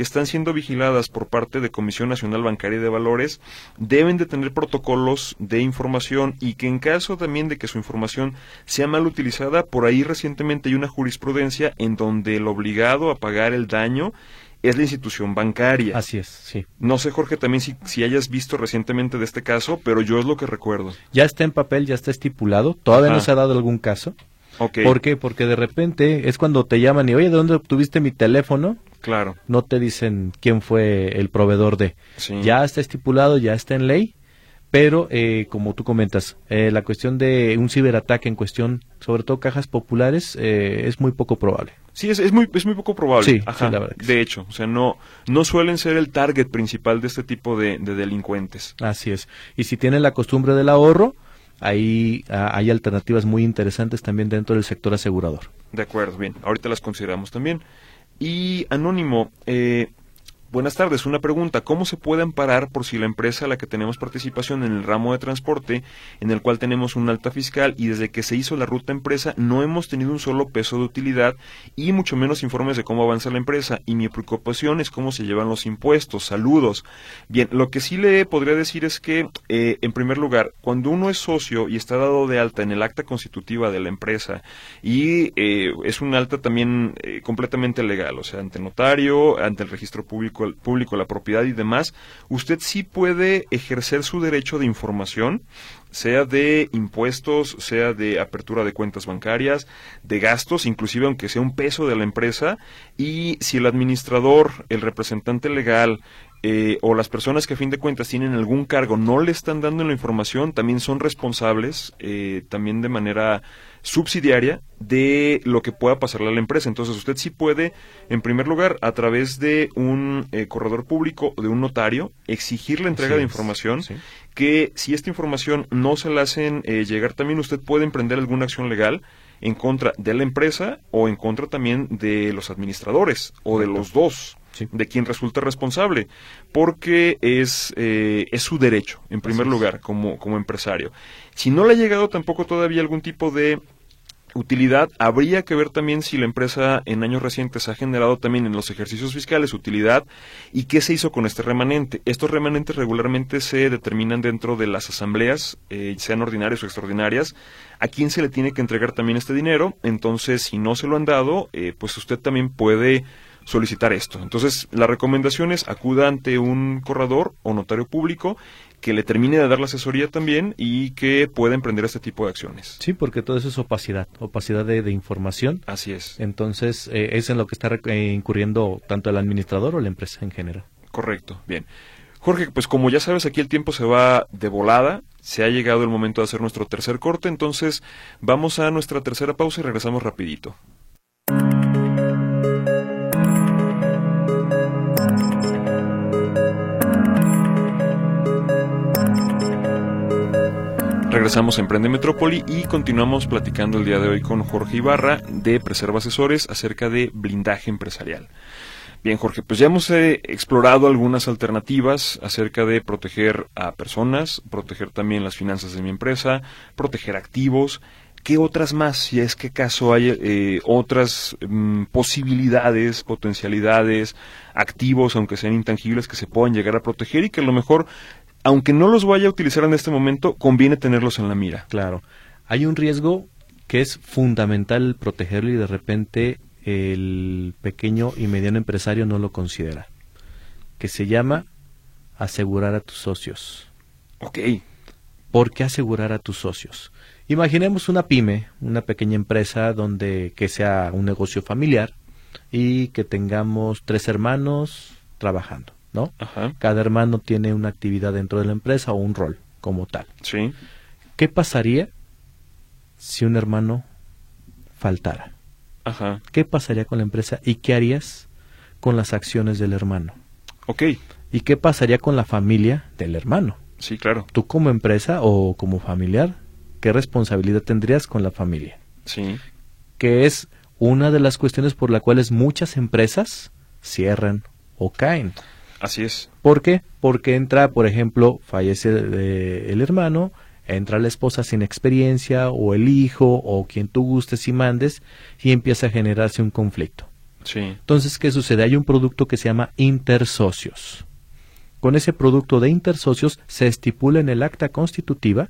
que están siendo vigiladas por parte de Comisión Nacional Bancaria de Valores deben de tener protocolos de información y que en caso también de que su información sea mal utilizada, por ahí recientemente hay una jurisprudencia en donde el obligado a pagar el daño es la institución bancaria. Así es, sí. No sé, Jorge, también si, si hayas visto recientemente de este caso, pero yo es lo que recuerdo. Ya está en papel, ya está estipulado. Todavía Ajá. no se ha dado algún caso. Ok, ¿Por qué? Porque de repente es cuando te llaman y, oye, ¿de dónde obtuviste mi teléfono? Claro. No te dicen quién fue el proveedor de. Sí. Ya está estipulado, ya está en ley. Pero, eh, como tú comentas, eh, la cuestión de un ciberataque en cuestión, sobre todo cajas populares, eh, es muy poco probable. Sí, es, es muy, es muy poco probable. Sí, Ajá, sí, la verdad de hecho, o sea, no, no suelen ser el target principal de este tipo de, de delincuentes. Así es. Y si tienen la costumbre del ahorro, ahí ah, hay alternativas muy interesantes también dentro del sector asegurador. De acuerdo, bien, ahorita las consideramos también. Y Anónimo, eh, buenas tardes, una pregunta, ¿cómo se puede amparar por si la empresa a la que tenemos participación en el ramo de transporte, en el cual tenemos un alta fiscal y desde que se hizo la ruta empresa no hemos tenido un solo peso de utilidad y mucho menos informes de cómo avanza la empresa? Y mi preocupación es cómo se llevan los impuestos, saludos. Bien, lo que sí le podría decir es que, eh, en primer lugar, cuando uno es socio y está dado de alta en el acta constitutiva de la empresa y eh, es un alta también eh, completamente legal, o sea, ante notario, ante el registro público, público, la propiedad y demás, usted sí puede ejercer su derecho de información, sea de impuestos, sea de apertura de cuentas bancarias, de gastos, inclusive aunque sea un peso de la empresa, y si el administrador, el representante legal, eh, o las personas que a fin de cuentas tienen algún cargo no le están dando la información, también son responsables, eh, también de manera subsidiaria, de lo que pueda pasarle a la empresa. Entonces usted sí puede, en primer lugar, a través de un eh, corredor público o de un notario, exigir la entrega de información, sí. que si esta información no se la hacen eh, llegar, también usted puede emprender alguna acción legal en contra de la empresa o en contra también de los administradores o de los dos Sí. de quien resulta responsable, porque es, eh, es su derecho, en primer Así lugar, como, como empresario. Si no le ha llegado tampoco todavía algún tipo de utilidad, habría que ver también si la empresa en años recientes ha generado también en los ejercicios fiscales utilidad y qué se hizo con este remanente. Estos remanentes regularmente se determinan dentro de las asambleas, eh, sean ordinarias o extraordinarias, a quién se le tiene que entregar también este dinero. Entonces, si no se lo han dado, eh, pues usted también puede solicitar esto. Entonces, la recomendación es acuda ante un corredor o notario público que le termine de dar la asesoría también y que pueda emprender este tipo de acciones. Sí, porque todo eso es opacidad, opacidad de, información. Así es. Entonces, eh, es en lo que está eh, incurriendo tanto el administrador o la empresa en general. Correcto, bien. Jorge, pues como ya sabes, aquí el tiempo se va de volada. Se ha llegado el momento de hacer nuestro tercer corte, entonces vamos a nuestra tercera pausa y regresamos rapidito. Regresamos a Emprende Metrópoli y continuamos platicando el día de hoy con Jorge Ibarra de Preserva Asesores acerca de blindaje empresarial. Bien, Jorge, pues ya hemos eh, explorado algunas alternativas acerca de proteger a personas, proteger también las finanzas de mi empresa, proteger activos. ¿Qué otras más? Si es que caso hay eh, otras mm, posibilidades, potencialidades, activos, aunque sean intangibles, que se puedan llegar a proteger y que a lo mejor, aunque no los vaya a utilizar en este momento, conviene tenerlos en la mira. Claro. Hay un riesgo que es fundamental protegerlo y de repente el pequeño y mediano empresario no lo considera, que se llama asegurar a tus socios. Ok. ¿Por qué asegurar a tus socios? Imaginemos una pyme, una pequeña empresa donde que sea un negocio familiar y que tengamos tres hermanos trabajando, ¿no? Cada hermano tiene una actividad dentro de la empresa o un rol como tal. Sí. ¿Qué pasaría si un hermano faltara? Ajá. ¿Qué pasaría con la empresa y qué harías con las acciones del hermano? Ok. ¿Y qué pasaría con la familia del hermano? Sí, claro. Tú como empresa o como familiar, ¿qué responsabilidad tendrías con la familia? Sí. Que es una de las cuestiones por las cuales muchas empresas cierran o caen. Así es. ¿Por qué? Porque entra, por ejemplo, fallece el hermano, entra la esposa sin experiencia o el hijo o quien tú gustes y mandes y empieza a generarse un conflicto. Sí. Entonces, ¿qué sucede? Hay un producto que se llama intersocios. Con ese producto de intersocios se estipula en el acta constitutiva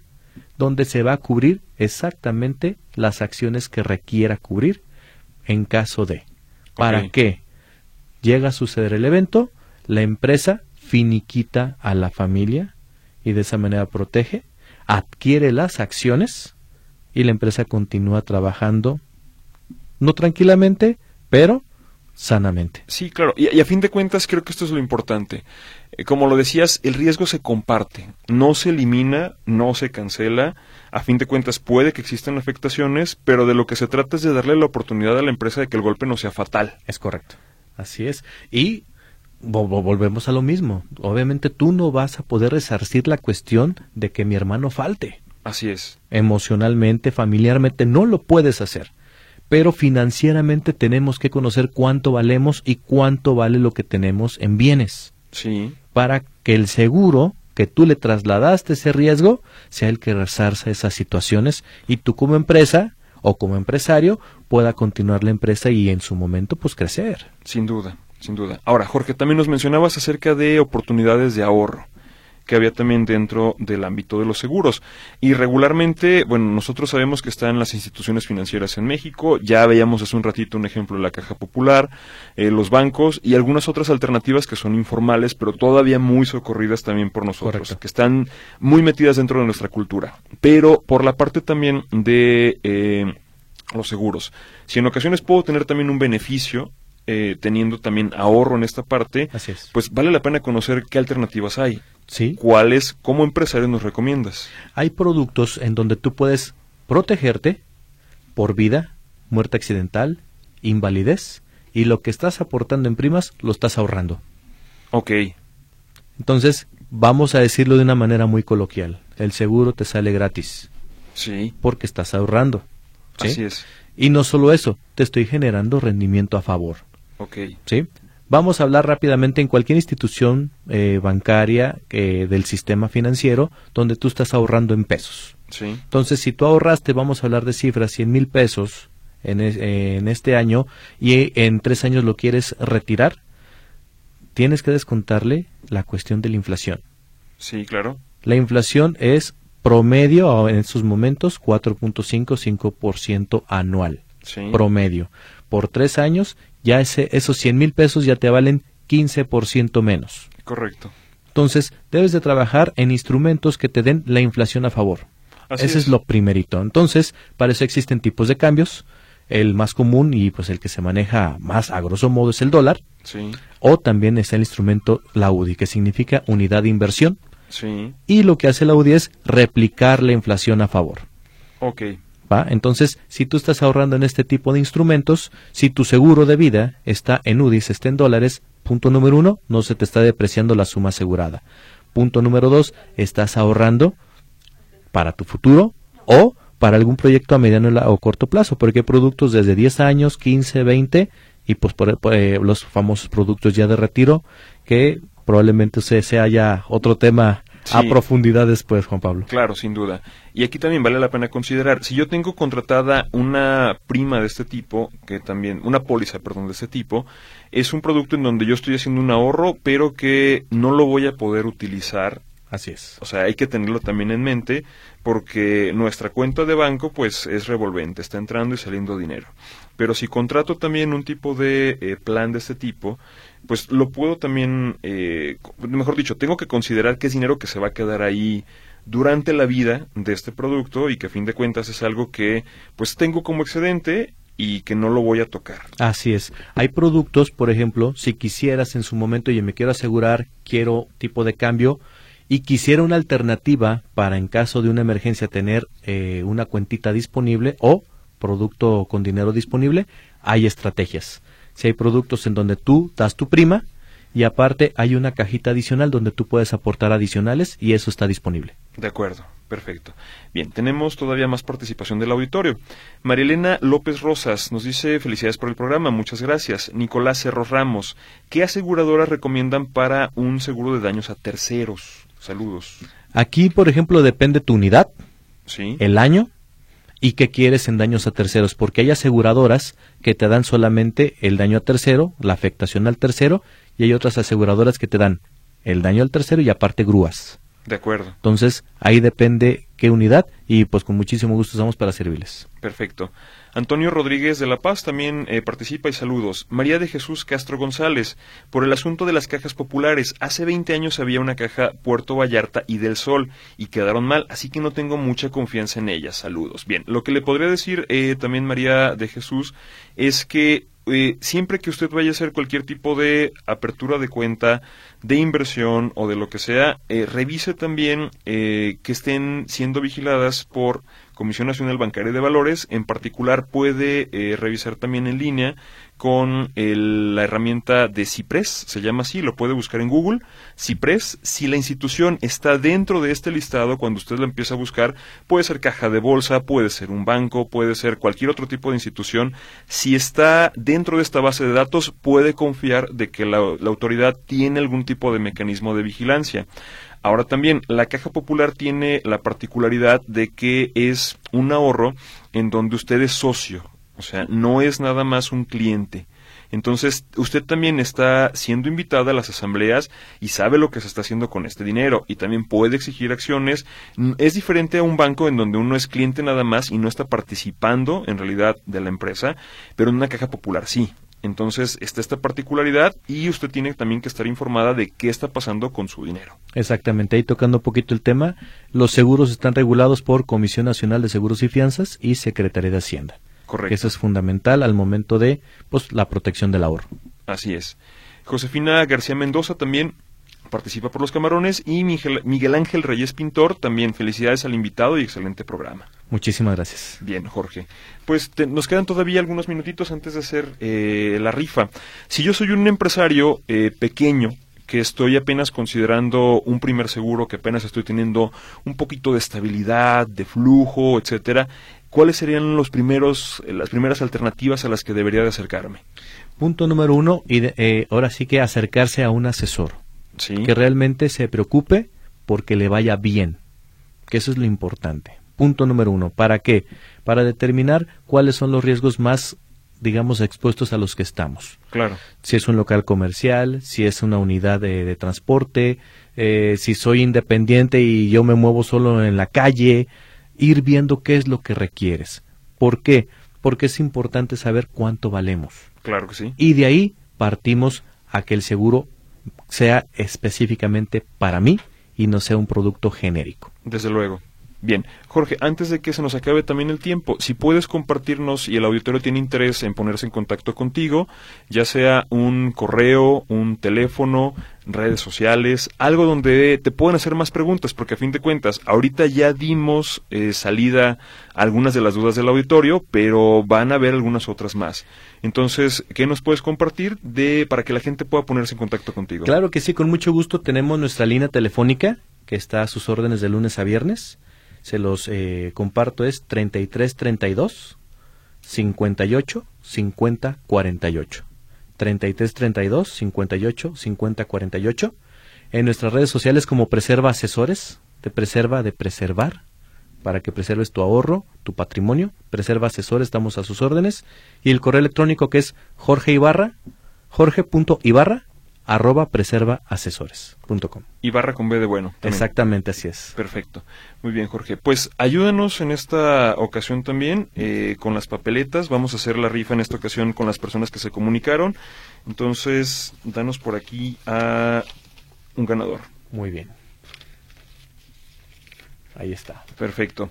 donde se va a cubrir exactamente las acciones que requiera cubrir en caso de. ¿Para qué? Llega a suceder el evento, la empresa finiquita a la familia y de esa manera protege adquiere las acciones y la empresa continúa trabajando, no tranquilamente, pero sanamente. Sí, claro. Y, a fin de cuentas creo que esto es lo importante. Eh, como lo decías, el riesgo se comparte, no se elimina, no se cancela. A fin de cuentas puede que existan afectaciones, pero de lo que se trata es de darle la oportunidad a la empresa de que el golpe no sea fatal. Es correcto. Así es. Y volvemos a lo mismo. Obviamente tú no vas a poder resarcir la cuestión de que mi hermano falte. Así es. Emocionalmente, familiarmente, no lo puedes hacer. Pero financieramente tenemos que conocer cuánto valemos y cuánto vale lo que tenemos en bienes. Sí. Para que el seguro que tú le trasladaste ese riesgo sea el que resarza esas situaciones y tú como empresa o como empresario pueda continuar la empresa y en su momento pues crecer. Sin duda sin duda. Ahora, Jorge, también nos mencionabas acerca de oportunidades de ahorro que había también dentro del ámbito de los seguros. Y regularmente, bueno, nosotros sabemos que están las instituciones financieras en México, ya veíamos hace un ratito un ejemplo de la Caja Popular, eh, los bancos y algunas otras alternativas que son informales, pero todavía muy socorridas también por nosotros, que están muy metidas dentro de nuestra cultura. Pero por la parte también de... Eh, los seguros. Si en ocasiones puedo tener también un beneficio eh, teniendo también ahorro en esta parte, pues vale la pena conocer qué alternativas hay. Sí. ¿Cuáles como empresario nos recomiendas? Hay productos en donde tú puedes protegerte por vida, muerte accidental, invalidez y lo que estás aportando en primas lo estás ahorrando. Ok. Entonces, vamos a decirlo de una manera muy coloquial. El seguro te sale gratis. Sí. Porque estás ahorrando. Así es. Y no solo eso, te estoy generando rendimiento a favor. ¿Sí? Vamos a hablar rápidamente en cualquier institución eh, bancaria eh, del sistema financiero donde tú estás ahorrando en pesos. Sí. Entonces, si tú ahorraste, vamos a hablar de cifras, 100 mil pesos en, en este año y en tres años lo quieres retirar, tienes que descontarle la cuestión de la inflación. Sí, claro. La inflación es promedio en estos momentos 4.5-5% anual. Sí. Promedio. Por tres años ya ese, esos 100 mil pesos ya te valen 15% menos. Correcto. Entonces, debes de trabajar en instrumentos que te den la inflación a favor. Así Ese es. lo primerito. Entonces, para eso existen tipos de cambios. El más común y pues el que se maneja más a grosso modo es el dólar. Sí, O también está el instrumento la UDI, que significa unidad de inversión. sí, Y lo que hace la UDI es replicar la inflación a favor. ok, ¿va? Entonces, si tú estás ahorrando en este tipo de instrumentos, si tu seguro de vida está en UDIs, está en dólares, punto número uno, no se te está depreciando la suma asegurada. Punto número dos, estás ahorrando para tu futuro o para algún proyecto a mediano o corto plazo, porque hay productos desde 10 años, 15, 20 y pues por, eh, los famosos productos ya de retiro que probablemente se sea ya otro tema a profundidad después, Juan Pablo. claro, sin duda. Y aquí también vale la pena considerar, si yo tengo contratada una prima de este tipo, que también, una póliza, perdón, de este tipo, es un producto en donde yo estoy haciendo un ahorro, pero que no lo voy a poder utilizar Así es. O sea, hay que tenerlo también en mente porque nuestra cuenta de banco pues es revolvente, está entrando y saliendo dinero. Pero si contrato también un tipo de eh, plan de este tipo, pues lo puedo también, eh, mejor dicho, tengo que considerar que es dinero que se va a quedar ahí durante la vida de este producto y que a fin de cuentas es algo que pues tengo como excedente y que no lo voy a tocar. Así es. Hay productos, por ejemplo, si quisieras en su momento, y me quiero asegurar, quiero tipo de cambio, y quisiera una alternativa para en caso de una emergencia tener eh, una cuentita disponible o producto con dinero disponible, hay estrategias. Si hay productos en donde tú das tu prima y aparte hay una cajita adicional donde tú puedes aportar adicionales y eso está disponible. De acuerdo, perfecto. Bien, tenemos todavía más participación del auditorio. Marilena López Rosas nos dice felicidades por el programa, muchas gracias. Nicolás Cerro Ramos, ¿qué aseguradoras recomiendan para un seguro de daños a terceros? Saludos. Aquí, por ejemplo, depende tu unidad, Sí. el año y qué quieres en daños a terceros, porque hay aseguradoras que te dan solamente el daño a tercero, la afectación al tercero, y hay otras aseguradoras que te dan el daño al tercero y aparte grúas. De acuerdo, Entonces, ahí depende qué unidad y pues con muchísimo gusto estamos para servirles. perfecto. Antonio Rodríguez de La Paz también eh, participa y saludos. María de Jesús Castro González, por el asunto de las cajas populares. Hace 20 años había una caja Puerto Vallarta y del Sol y quedaron mal, así que no tengo mucha confianza en ellas. Saludos. Bien, lo que le podría decir eh, también María de Jesús es que eh, siempre que usted vaya a hacer cualquier tipo de apertura de cuenta, de inversión o de lo que sea, eh, revise también eh, que estén siendo vigiladas por Comisión Nacional Bancaria de Valores. En particular, puede eh, revisar también en línea con el- la herramienta de Cipres, se llama así, lo puede buscar en Google. Cipres, si la institución está dentro de este listado, cuando usted lo empieza a buscar, puede ser caja de bolsa, puede ser un banco, puede ser cualquier otro tipo de institución. Si está dentro de esta base de datos, puede confiar de que la, la autoridad tiene algún tipo de mecanismo de vigilancia. Ahora también, la Caja Popular tiene la particularidad de que es un ahorro en donde usted es socio, o sea, no es nada más un cliente. Entonces, usted también está siendo invitada a las asambleas y sabe lo que se está haciendo con este dinero y también puede exigir acciones. Mm, Es diferente a un banco en donde uno es cliente nada más y no está participando en realidad de la empresa, pero en una caja popular sí. Entonces está esta particularidad y usted tiene también que estar informada de qué está pasando con su dinero. Exactamente, ahí tocando un poquito el tema, los seguros están regulados por Comisión Nacional de Seguros y Fianzas y Secretaría de Hacienda. Correcto. Eso es fundamental al momento de pues la protección del ahorro. Así es. Josefina García Mendoza también participa por los camarones y Miguel, Miguel Ángel Reyes Pintor también. Felicidades al invitado y excelente programa. Muchísimas gracias. Bien, Jorge. Pues te- nos quedan todavía algunos minutitos antes de hacer eh, la rifa. Si yo soy un empresario eh, pequeño que estoy apenas considerando un primer seguro, que apenas estoy teniendo un poquito de estabilidad, de flujo, etcétera, ¿cuáles serían los primeros, eh, las primeras alternativas a las que debería de acercarme? Punto número uno, y de- eh, ahora sí que acercarse a un asesor Sí. que realmente se preocupe porque le vaya bien, que eso es lo importante. Punto número uno, ¿para qué? Para determinar cuáles son los riesgos más, digamos, expuestos a los que estamos. Claro. si es un local comercial, si es una unidad de, de transporte, eh, si soy independiente y yo me muevo solo en la calle, ir viendo qué es lo que requieres. ¿Por qué? Porque es importante saber cuánto valemos. Claro que sí. Y de ahí partimos a que el seguro sea específicamente para mí y no sea un producto genérico. Desde luego. Bien, Jorge, antes de que se nos acabe también el tiempo, si puedes compartirnos y el auditorio tiene interés en ponerse en contacto contigo, ya sea un correo, un teléfono, redes sociales, algo donde te puedan hacer más preguntas, porque a fin de cuentas, ahorita ya dimos eh, salida a algunas de las dudas del auditorio, pero van a haber algunas otras más. Entonces, ¿qué nos puedes compartir de para que la gente pueda ponerse en contacto contigo? Claro que sí, con mucho gusto tenemos nuestra línea telefónica que está a sus órdenes de lunes a viernes se los eh, comparto, es 3332 58 50 48. 3332 58 50 48. En nuestras redes sociales como Preserva Asesores, te preserva de preservar, para que preserves tu ahorro, tu patrimonio. Preserva Asesores, estamos a sus órdenes. Y el correo electrónico que es Jorge Ibarra, jorge.ibarra arroba preservaasesores.com. Y barra con B de bueno. Exactamente, así es. Perfecto. Muy bien, Jorge. Pues ayúdanos en esta ocasión también eh, con las papeletas. Vamos a hacer la rifa en esta ocasión con las personas que se comunicaron. Entonces, danos por aquí a un ganador. Muy bien. Ahí está. Perfecto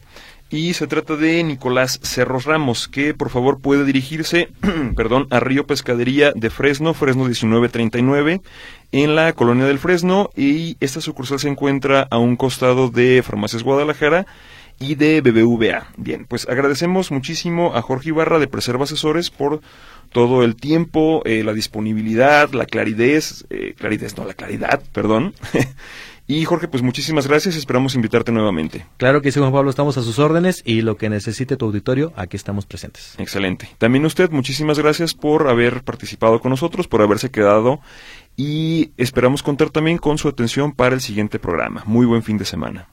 y se trata de Nicolás Cerros Ramos, que por favor puede dirigirse, perdón, a Río Pescadería de Fresno, Fresno 1939, en la colonia del Fresno, y esta sucursal se encuentra a un costado de Farmacias Guadalajara y de BBVA. Bien, pues agradecemos muchísimo a Jorge Ibarra de Preserva Asesores por todo el tiempo, eh, la disponibilidad, la claridad, eh, claridad, no, la claridad, perdón, Y Jorge, pues muchísimas gracias, esperamos invitarte nuevamente. Claro que sí, Juan Pablo, estamos a sus órdenes y lo que necesite tu auditorio, aquí estamos presentes. Excelente. También usted, muchísimas gracias por haber participado con nosotros, por haberse quedado y esperamos contar también con su atención para el siguiente programa. Muy buen fin de semana.